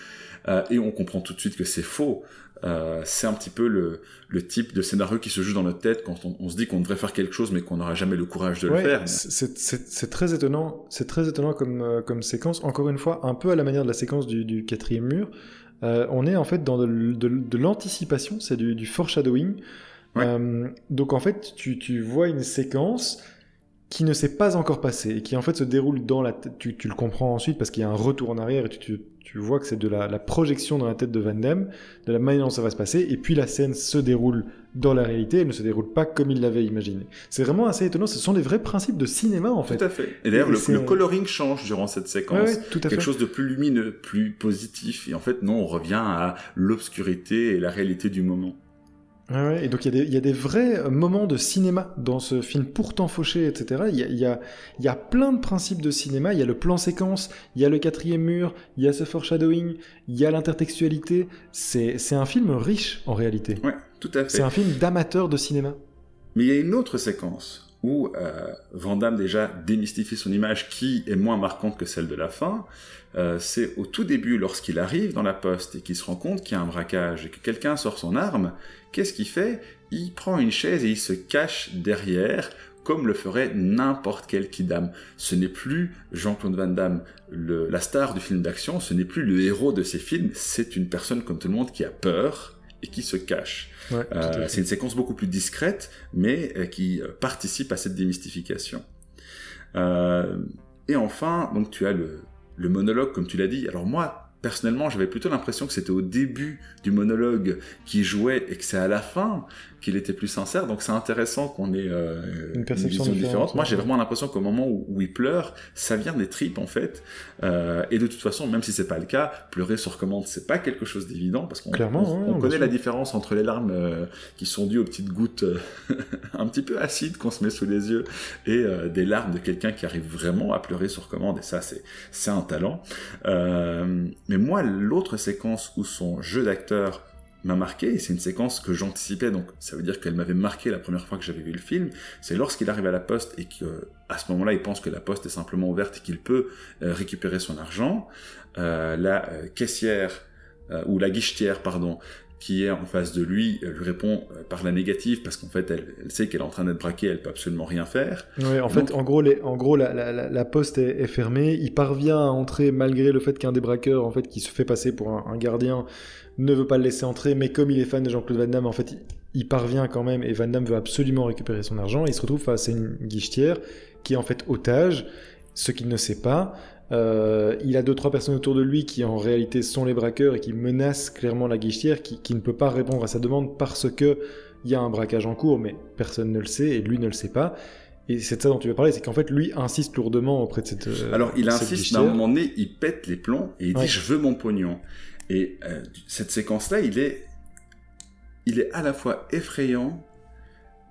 euh, et on comprend tout de suite que c'est faux. Euh, c'est un petit peu le, le, type de scénario qui se joue dans notre tête quand on, se dit qu'on devrait faire quelque chose mais qu'on n'aura jamais le courage de le faire. C'est très étonnant, c'est très étonnant comme, euh, comme séquence. Encore une fois, un peu à la manière de la séquence du, du quatrième mur. Euh, on est en fait dans de, de, l'anticipation, c'est du, du, foreshadowing. Donc en fait, tu, tu vois une séquence qui ne s'est pas encore passé et qui en fait se déroule dans la tête. Tu, tu, le comprends ensuite parce qu'il y a un retour en arrière et tu, tu, tu vois que c'est de la, la, projection dans la tête de Van Damme, de la manière dont ça va se passer, et puis la scène se déroule dans la réalité, elle ne se déroule pas comme il l'avait imaginé. C'est vraiment assez étonnant, ce sont des vrais principes de cinéma en fait. Tout à fait. Et d'ailleurs, le, le, coloring change durant cette séquence. Ouais, ouais, tout à Quelque fait. chose de plus lumineux, plus positif, et en fait, non, on revient à l'obscurité et la réalité du moment. Ouais, et donc il y, y, a des vrais moments de cinéma dans ce film pourtant fauché, etc. Il y a, y, a, y a, plein de principes de cinéma. Il y a le plan séquence, il y a le quatrième mur, il y a ce foreshadowing, il y a l'intertextualité. C'est un film riche en réalité. Ouais, tout à fait. C'est un film d'amateur de cinéma. Mais il y a une autre séquence où euh, Van Damme déjà démystifie son image qui est moins marquante que celle de la fin. Euh, c'est au tout début, lorsqu'il arrive dans la poste et qu'il se rend compte qu'il y a un braquage et que quelqu'un sort son arme, qu'est-ce qu'il fait? Il prend une chaise et il se cache derrière, comme le ferait n'importe quel kidam. Ce n'est plus Jean-Claude Van Damme, le, la star du film d'action, ce n'est plus le héros de ses films, c'est une personne comme tout le monde qui a peur et qui se cache. Ouais, euh, c'est une séquence beaucoup plus discrète, mais euh, qui participe à cette démystification. Euh, et enfin, donc tu as le, le monologue, comme tu l'as dit. Alors moi, personnellement, j'avais plutôt l'impression que c'était au début du monologue qui jouait et que c'est à la fin qu'il était plus sincère. Donc c'est intéressant qu'on ait euh, une perception différente. différente. Moi, j'ai vraiment l'impression qu'au moment où, où, il pleure, ça vient des tripes en fait. Euh, et de toute façon, même si c'est pas le cas, pleurer sur commande, c'est pas quelque chose d'évident parce qu'on on, connaît la différence entre les larmes euh, qui sont dues aux petites gouttes un petit peu acides qu'on se met sous les yeux et des larmes de quelqu'un qui arrive vraiment à pleurer sur commande. Et ça, c'est c'est un talent. Mais moi, l'autre séquence où son jeu d'acteur m'a marqué, et c'est une séquence que j'anticipais, donc ça veut dire qu'elle m'avait marqué la première fois que j'avais vu le film, c'est lorsqu'il arrive à la poste et qu'à ce moment-là, il pense que la poste est simplement ouverte et qu'il peut euh, récupérer son argent. Euh, la euh, caissière, ou la guichetière, pardon, qui est en face de lui, lui répond par la négative parce qu'en fait, elle, elle sait qu'elle est en train d'être braquée, elle peut absolument rien faire. Ouais, en fait, Donc... en gros, les, en gros, la, la, la poste est, est, fermée. Il parvient à entrer malgré le fait qu'un des braqueurs, en fait, qui se fait passer pour un, un, gardien, ne veut pas le laisser entrer. Mais comme il est fan de Jean-Claude Van Damme, en fait, il, il, parvient quand même et Van Damme veut absolument récupérer son argent. Il se retrouve face à une guichetière qui est en fait otage, ce qu'il ne sait pas. Euh, il a deux trois personnes autour de lui qui en réalité sont les braqueurs et qui menacent clairement la guichetière qui, qui ne peut pas répondre à sa demande parce que il y a un braquage en cours mais personne ne le sait et lui ne le sait pas. Et c'est de ça dont tu veux parler c'est qu'en fait lui insiste lourdement auprès de cette euh, alors il insiste à un moment donné il pète les plombs et il dit je veux mon pognon. Et euh, cette séquence là il est il est à la fois effrayant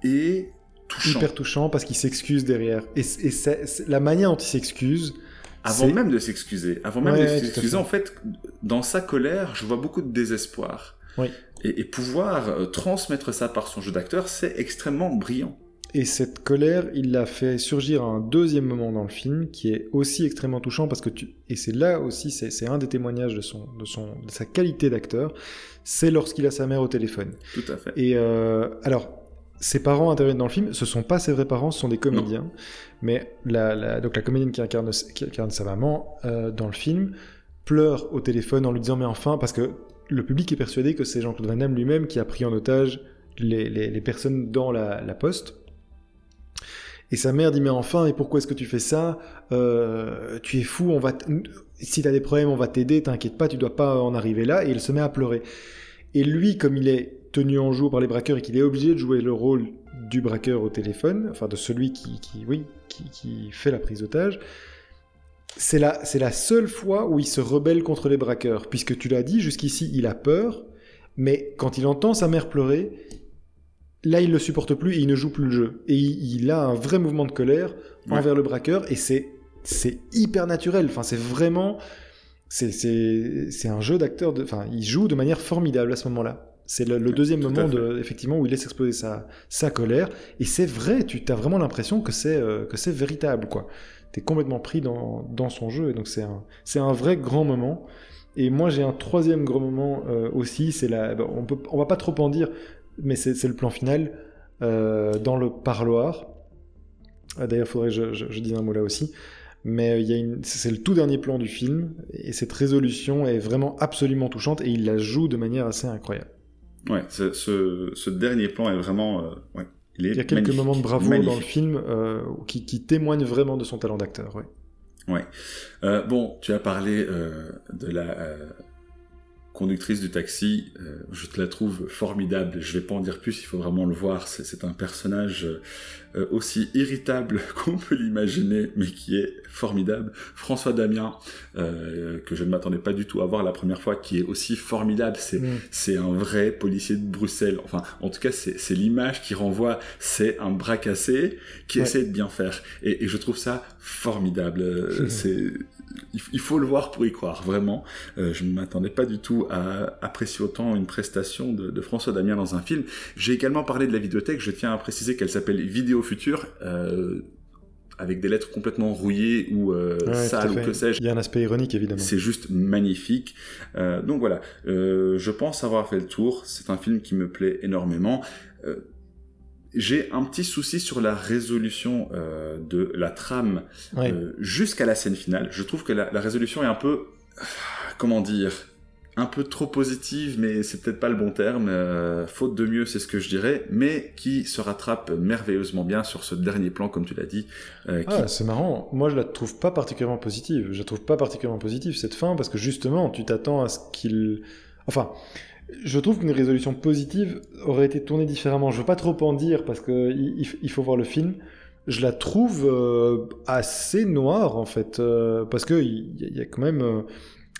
et touchant. Hyper touchant parce qu'il s'excuse derrière. Et, et c'est- c'est- la manière dont il s'excuse avant même de s'excuser avant même Ouais, de s'excuser en fait dans sa colère je vois beaucoup de désespoir Oui. et, et pouvoir euh, transmettre ça par son jeu d'acteur c'est extrêmement brillant Et cette colère, il l'a fait surgir à un deuxième moment dans le film qui est aussi extrêmement touchant parce que tu et c'est là aussi c'est c'est un des témoignages de son de son de sa qualité d'acteur, c'est lorsqu'il a sa mère au téléphone. tout à fait Et euh, alors ses parents interviennent dans le film, ce sont pas ses vrais parents, ce sont des comédiens. Mais la, la- donc la comédienne qui incarne, qui incarne sa maman euh, dans le film pleure au téléphone en lui disant mais enfin parce que le public est persuadé que c'est Jean-Claude Van Damme lui-même qui a pris en otage les, les- les personnes dans la, la poste. Et sa mère dit mais enfin et pourquoi est-ce que tu fais ça? Euh, Tu es fou, on va si t'as des problèmes on va t'aider, t'inquiète pas, tu dois pas en arriver là. Et il se met à pleurer. Et lui comme il est tenu en joue par les braqueurs et qu'il est obligé de jouer le rôle du braqueur au téléphone, enfin de celui qui, qui oui qui, qui fait la prise d'otage. C'est la, c'est la seule fois où il se rebelle contre les braqueurs, puisque tu l'as dit, jusqu'ici, il a peur, mais quand il entend sa mère pleurer, là, il le supporte plus et il ne joue plus le jeu. Et il, il a un vrai mouvement de colère Ouais. envers le braqueur, et c'est, c'est hyper naturel. Enfin, c'est vraiment, c'est, c'est, c'est un jeu d'acteur. Enfin, il joue de manière formidable à ce moment-là. C'est le, le deuxième tout moment, de, effectivement, où il laisse exploser sa, sa colère. Et c'est vrai, tu as vraiment l'impression que c'est, euh, que c'est véritable, quoi. T'es complètement pris dans, dans son jeu, et donc c'est un, vrai grand moment. Et moi, j'ai un troisième grand moment euh, aussi, c'est la, bon, on peut, on va pas trop en dire, mais c'est le plan final euh, dans le parloir. Ah, D'ailleurs, il faudrait que je, je, je dise un mot là aussi. Mais il une, c'est le tout dernier plan du film, et cette résolution est vraiment absolument touchante, et il la joue de manière assez incroyable. Ouais, ce, ce, ce dernier plan est vraiment. euh, ouais. Il, y a quelques moments de bravoure dans le film qui, qui, témoignent vraiment de son talent d'acteur. Ouais. Ouais. bon, tu as parlé de la conductrice du taxi, euh, je te la trouve formidable. Je vais pas en dire plus, il faut vraiment le voir. C'est un personnage euh, aussi irritable qu'on peut l'imaginer, mais qui est formidable. François Damien, euh, que je ne m'attendais pas du tout à voir la première fois, qui est aussi formidable. C'est mm. c'est un vrai policier de Bruxelles. Enfin, en tout cas, c'est l'image qui renvoie. C'est un bras cassé qui essaie de bien faire. Et, et je trouve ça formidable. c'est il faut le voir pour y croire, vraiment. Euh, je ne m'attendais pas du tout à apprécier autant une prestation de, François Damien dans un film. J'ai également parlé de la vidéothèque, je tiens à préciser qu'elle s'appelle Vidéo Future. Euh, avec des lettres complètement rouillées ou euh, sales ou que sais-je. Il y a un aspect ironique évidemment. C'est juste magnifique. donc voilà, je pense avoir fait le tour. C'est un film qui me plaît énormément j'ai un petit souci sur la résolution euh, de la trame euh, jusqu'à la scène finale. Je trouve que la, résolution est un peu, comment dire, un peu trop positive, mais c'est peut-être pas le bon terme. Euh, faute de mieux, c'est ce que je dirais, mais qui se rattrape merveilleusement bien sur ce dernier plan, comme tu l'as dit. Ah, c'est marrant. Moi, je la trouve pas particulièrement positive. Je la trouve pas particulièrement positive cette fin parce que justement, tu t'attends à ce qu'il, enfin je trouve qu'une résolution positive aurait été tournée différemment. Je ne veux pas trop en dire parce qu'il il faut voir le film. Je la trouve euh, assez noire en fait, euh, parce qu'il y, y, a quand même euh,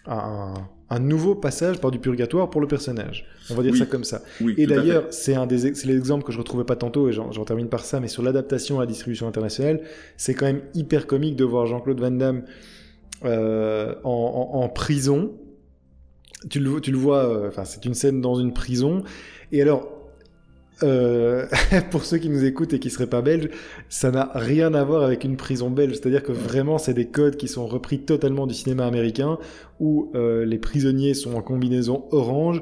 un, nouveau passage par du purgatoire pour le personnage. On va dire ça comme ça. et d'ailleurs, c'est un des l'exemple que je retrouvais pas tantôt et j'en termine par ça, mais sur l'adaptation à la distribution internationale, c'est quand même hyper comique de voir Jean-Claude Van Damme en prison tu le, vois, euh, enfin, c'est une scène dans une prison. Et alors, euh, pour ceux qui nous écoutent et qui seraient pas belges, ça n'a rien à voir avec une prison belge. C'est-à-dire que vraiment, c'est des codes qui sont repris totalement du cinéma américain, où euh, les prisonniers sont en combinaison orange,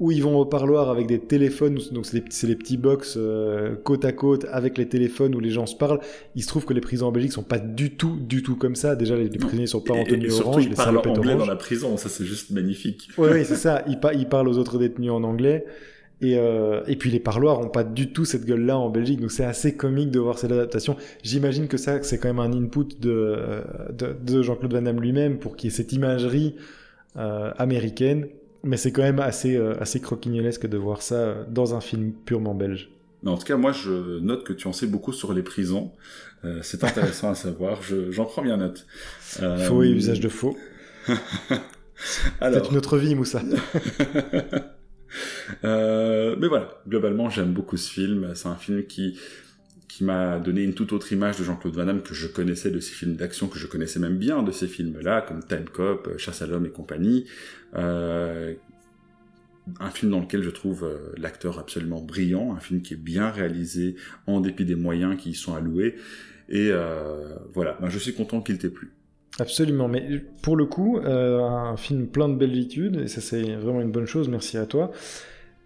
où ils vont au parloir avec des téléphones, donc c'est les, les, petits box euh, côte à côte avec les téléphones où les gens se parlent. Il se trouve que les prisons en Belgique sont pas du tout, du tout comme ça. Déjà, les, prisonniers sont pas en tenue et, surtout, orange. Ils parlent anglais dans la prison, ça c'est juste magnifique. Oui, oui c'est ça. Ils, ils, parlent aux autres détenus en anglais. Et, euh, et, puis les parloirs ont pas du tout cette gueule-là en Belgique, donc c'est assez comique de voir cette adaptation. J'imagine que ça, c'est quand même un input de, de, de Jean-Claude Van Damme lui-même pour qu'il y ait cette imagerie euh, américaine mais c'est quand même assez, euh, assez croquignolesque de voir ça euh, dans un film purement belge. Mais en tout cas, moi, je note que tu en sais beaucoup sur les prisons. Euh, c'est intéressant à savoir. J'en prends bien note. Faux et usage de faux. C'est une autre vie, Moussa. mais voilà, globalement, j'aime beaucoup ce film. C'est un film qui qui m'a donné une toute autre image de Jean-Claude Van Damme que je connaissais de ses films d'action, que je connaissais même bien de ces films-là, comme Time Cop, Chasse à l'homme et compagnie. Euh, un film dans lequel je trouve euh, l'acteur absolument brillant, un film qui est bien réalisé en dépit des moyens qui y sont alloués. Et euh, voilà, ben, je suis content qu'il t'ait plu. Absolument, mais pour le coup, un film plein de bellitude, et ça c'est vraiment une bonne chose, merci à toi.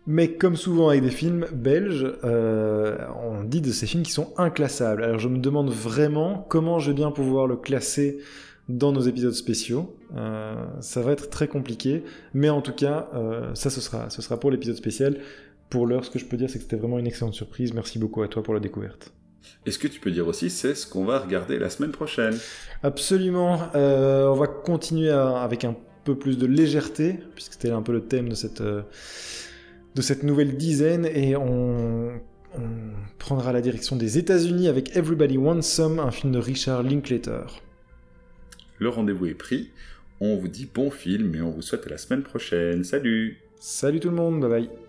Mais comme souvent avec des films belges, euh, on dit de ces films qui sont inclassables. Alors je me demande vraiment comment je vais bien pouvoir le classer dans nos épisodes spéciaux. Euh, ça va être très compliqué, mais en tout cas, euh, ça ce sera, ce sera pour l'épisode spécial. Pour l'heure, ce que je peux dire, c'est que c'était vraiment une excellente surprise. Merci beaucoup à toi pour la découverte. est ce que tu peux dire aussi, c'est ce qu'on va regarder la semaine prochaine. Absolument. on va continuer avec un peu plus de légèreté, puisque c'était un peu le thème de cette de cette nouvelle dizaine et on, prendra la direction des États-Unis avec Everybody Wants Some, un film de Richard Linklater. Le rendez-vous est pris. On vous dit bon film et on vous souhaite à la semaine prochaine. Salut Salut tout le monde, bye bye